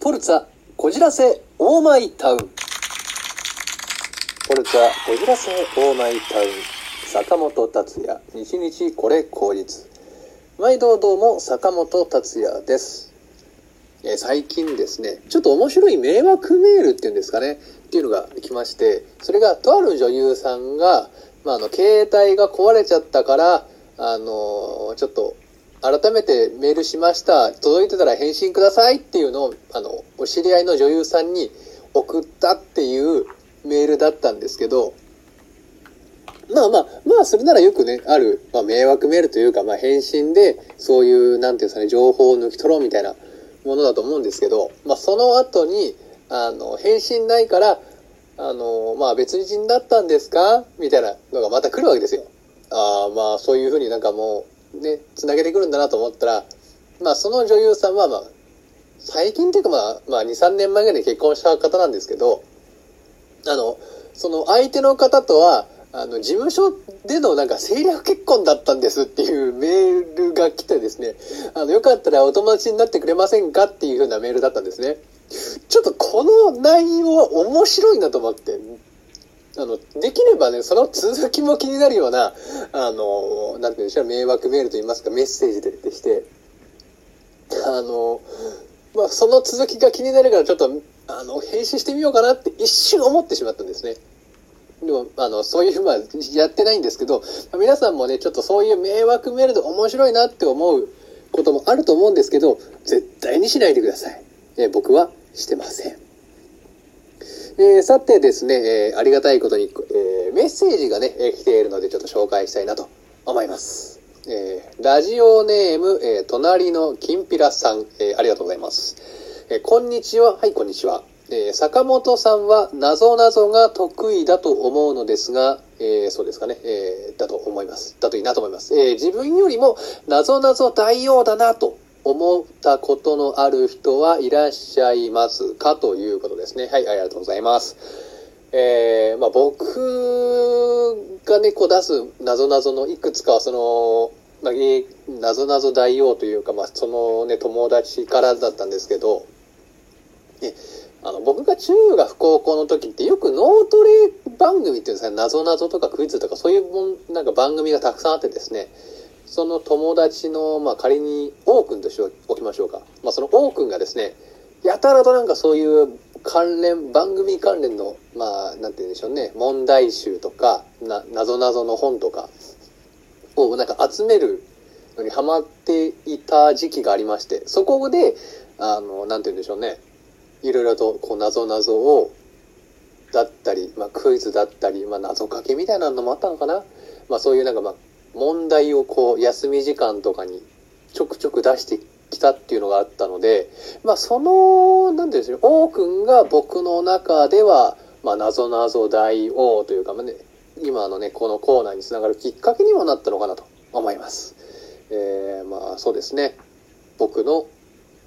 ポルツァこじらせオーマイタウン。ポルツァこじらせオーマイタウン。坂本達也日日これ口実毎度どうも坂本達也です、え最近ですねちょっと面白い迷惑メールっていうんですかね。っていうのが来ましてそれがとある女優さんが、まあ、あの携帯が壊れちゃったからあのちょっと改めてメールしました届いてたら返信くださいっていうのをあのお知り合いの女優さんに送ったっていうメールだったんですけどまあまあまあそれならよくねある、まあ、迷惑メールというか、まあ、返信でそういうなんていうんですかね情報を抜き取ろうみたいなものだと思うんですけど、まあ、その後にあの返信ないからあのまあ別人だったんですか？みたいなのがまた来るわけですよ。ああまあそういうふうになんかもうねつなげてくるんだなと思ったらまあその女優さんはまあ最近っていうかまあ、まあ、23年前ぐらいに結婚した方なんですけどあのその相手の方とはあの事務所でのなんか政略結婚だったんですっていうメールが来てですねあのよかったらお友達になってくれませんかっていうふうなメールだったんですね。ちょっとこの内容は面白いなと思ってあのできればねその続きも気になるようなあのなんていうんでしょう迷惑メールといいますかメッセージででしてあのまあその続きが気になるからちょっとあの返信してみようかなって一瞬思ってしまったんですねでも、あの、そういう、まあ、やってないんですけど、皆さんもね、ちょっとそういう迷惑メールで面白いなって思うこともあると思うんですけど、絶対にしないでください。え僕はしてません。えーさてですね、えーありがたいことに、えーメッセージがね、え来ているので、ちょっと紹介したいなと思います。えラジオネーム、え隣のきんぴらさん、えありがとうございます。えこんにちは。はい、こんにちは。え坂本さんは、なぞなぞが得意だと思うのですが、えーそうですかね、えだと思います。だといいなと思います。え自分よりも、なぞなぞ大王だなと思ったことのある人はいらっしゃいますかということですね。はい、ありがとうございます。えーまあ、僕がね、こう出すなぞなぞのいくつかは、その、まあ、えーなぞ大王というか、まあ、そのね、友達からだったんですけど、ね、あの、僕が中学高校の時ってよく脳トレ番組っていうんですかね、なぞなぞとかクイズとかそういうもん、なんか番組がたくさんあってですね、その友達の、まあ、仮に王くんとしておきましょうか。まあ、その王くんがですね、やたらとなんかそういう関連、番組関連の、まあ、なんて言うんでしょうね、問題集とか、な、なぞなぞの本とかをなんか集めるのにハマっていた時期がありまして、そこで、あの、なんて言うんでしょうね、いろいろとこう、なぞなぞを、だったり、まあ、クイズだったり、まあ、謎かけみたいなのもあったのかな。まあ、そういうなんか、まあ、問題をこう、休み時間とかにちょくちょく出してきたっていうのがあったので、まあ、その、なんていうんでしょう、王くんが僕の中では、まあ、謎謎大王というか、まあね、今のね、このコーナーにつながるきっかけにもなったのかなと思います。えー、まあ、そうですね。僕の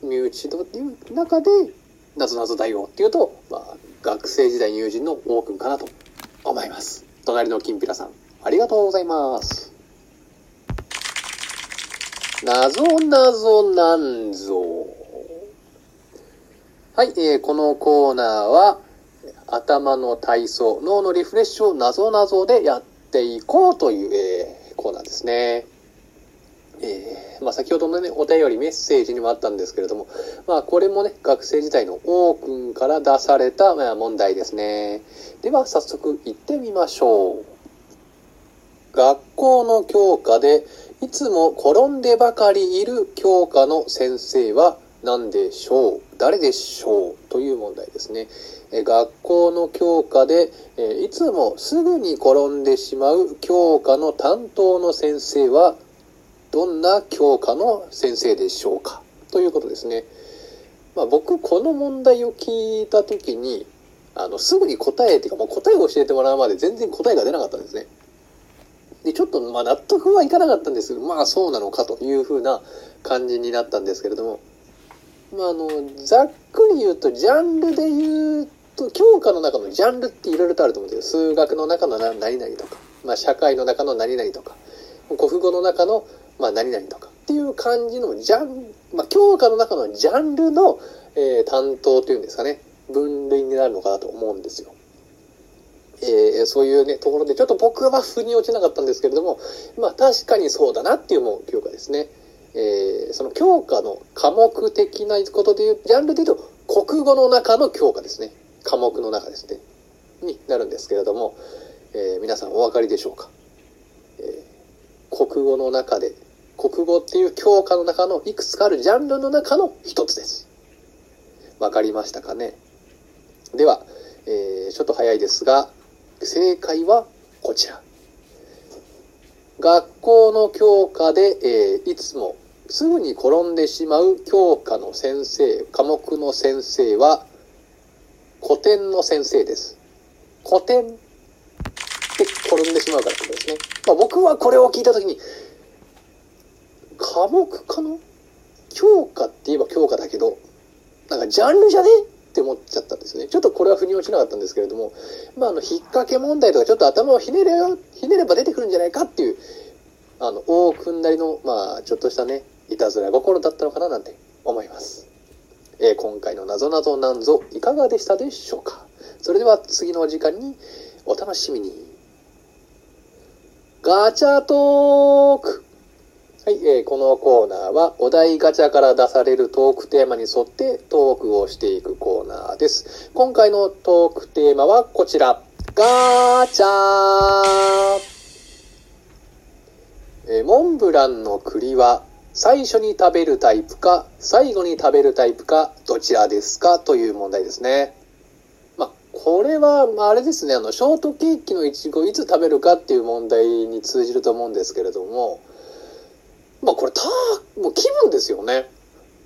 身内の中で、謎謎大王っていうと、まあ、学生時代友人の王くんかなと思います。隣のきんぴらさん、ありがとうございます。なぞなぞなんぞ。はい、えーこのコーナーは、頭の体操、脳のリフレッシュをなぞなぞでやっていこうという、えーコーナーですね。えーまあ、先ほどのね、お便りメッセージにもあったんですけれども、まあ、これもね、学生時代の王くんから出された、まあ、問題ですね。では、早速行ってみましょう。学校の教科で、いつも転んでばかりいる教科の先生は何でしょう？誰でしょう？という問題ですね。学校の教科で、いつもすぐに転んでしまう教科の担当の先生はどんな教科の先生でしょうか？ということですね。まあ、僕この問題を聞いた時にあのすぐに答えっていうかもう答えを教えてもらうまで全然答えが出なかったんですね。でちょっとまあ納得はいかなかったんですけどまあそうなのかというふうな感じになったんですけれども、まあ、あのざっくり言うとジャンルで言うと教科の中のジャンルっていろいろとあると思うんですよ。数学の中の何々とか、まあ、社会の中の何々とか国語の中のまあ何々とかっていう感じのジャン、まあ、教科の中のジャンルの、えー、担当というんですかね、分類になるのかなと思うんですよ。えー、そういうね、ところでちょっと僕は腑に落ちなかったんですけれども、まあ確かにそうだなっていうもう教科ですね。えー、その教科の科目的なことでいう、ジャンルで言うと、国語の中の教科ですね。科目の中ですね。になるんですけれども、えー、皆さんお分かりでしょうか、えー、国語の中で、国語っていう教科の中のいくつかあるジャンルの中の一つです。わかりましたかね？では、えー、ちょっと早いですが、正解はこちら。学校の教科で、えー、いつもすぐに転んでしまう教科の先生、科目の先生は古典の先生です。古典って転んでしまうからってことですね。まあ、僕はこれを聞いたときに、科目かな教科って言えば教科だけど、なんかジャンルじゃねって思っちゃったんですね。ちょっとこれは腑に落ちなかったんですけれども、まあ、あの、引っ掛け問題とかちょっと頭をひねれ、ひねれば出てくるんじゃないかっていう、あの、大君なりの、まあ、ちょっとしたね、いたずら心だったのかななんて思います。えー、今回のなぞなぞなんぞいかがでしたでしょうかそれでは次のお時間にお楽しみに。ガチャトークはい、えー、このコーナーはお題ガチャから出されるトークテーマに沿ってトークをしていくコーナーです。今回のトークテーマはこちら。ガチャえー、モンブランの栗は最初に食べるタイプか最後に食べるタイプかどちらですか？という問題ですね。ま、これは、まあ、あれですね、あの、ショートケーキのいちごいつ食べるかっていう問題に通じると思うんですけれども、まあこれた、もう気分ですよね。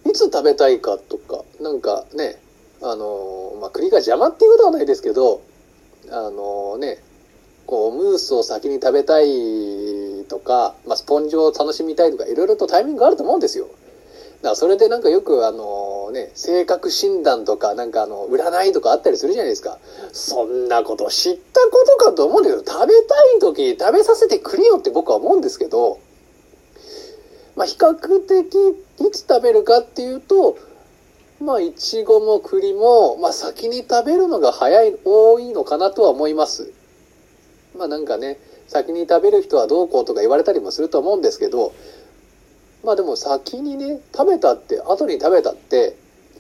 いつ食べたいかとか、なんかね、あの、まあ栗が邪魔っていうことはないですけど、あのね、こう、ムースを先に食べたいとか、まあスポンジを楽しみたいとか、いろいろとタイミングがあると思うんですよ。だからそれでなんかよくあのね、性格診断とか、なんかあの、占いとかあったりするじゃないですか。そんなこと知ったことかと思うんだけど、食べたい時食べさせてくれよって僕は思うんですけど、まあ、比較的いつ食べるかっていうと、まあ、いちごも栗も、まあ、先に食べるのが早い、多いのかなとは思います。まあ、なんかね、先に食べる人はどうこうとか言われたりもすると思うんですけど、まあでも先にね、食べたって、後に食べたって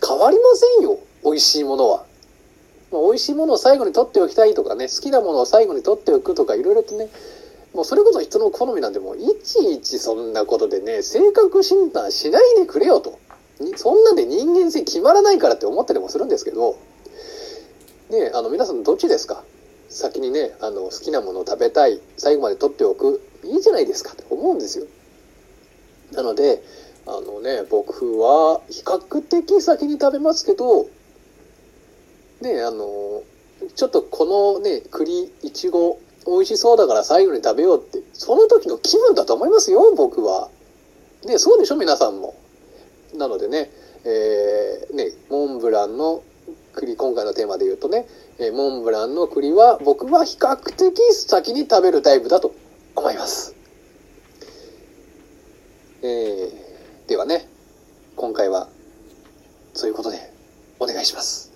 変わりませんよ。美味しいものは。まあ、美味しいものを最後に取っておきたいとかね、好きなものを最後に取っておくとかいろいろとね、もうそれこそ人の好みなんでもいちいちそんなことでね、性格診断しないでくれよと。そんなんで人間性決まらないからって思ったりもするんですけど、ねあの皆さんどっちですか？先にね、あの好きなものを食べたい、最後まで取っておく、いいじゃないですかって思うんですよ。なので、あのね、僕は比較的先に食べますけど、ね、あの、ちょっとこのね、栗、いちご、美味しそうだから最後に食べようって、その時の気分だと思いますよ、僕は。ね、そうでしょ、皆さんも。なのでね、えー、ね、モンブランの栗、今回のテーマで言うとね、えー、モンブランの栗は僕は比較的先に食べるタイプだと思います。えー、ではね、今回は、そういうことで、お願いします。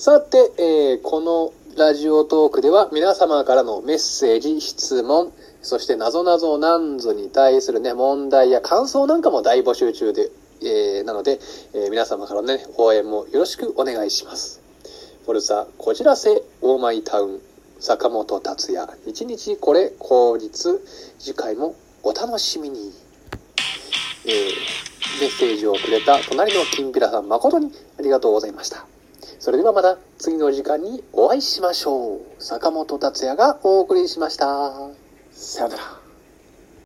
さて、えー、このラジオトークでは皆様からのメッセージ、質問、そして謎々なんぞに対するね、問題や感想なんかも大募集中で、えー、なので、えー、皆様からのね、応援もよろしくお願いします。フォルサ、こちらせ、オーマイタウン、坂本達也、一日これ、口実、次回もお楽しみに。えー、メッセージをくれた隣のきんぴらさん誠にありがとうございました。それではまた次の時間にお会いしましょう。坂本達也がお送りしました。さよなら。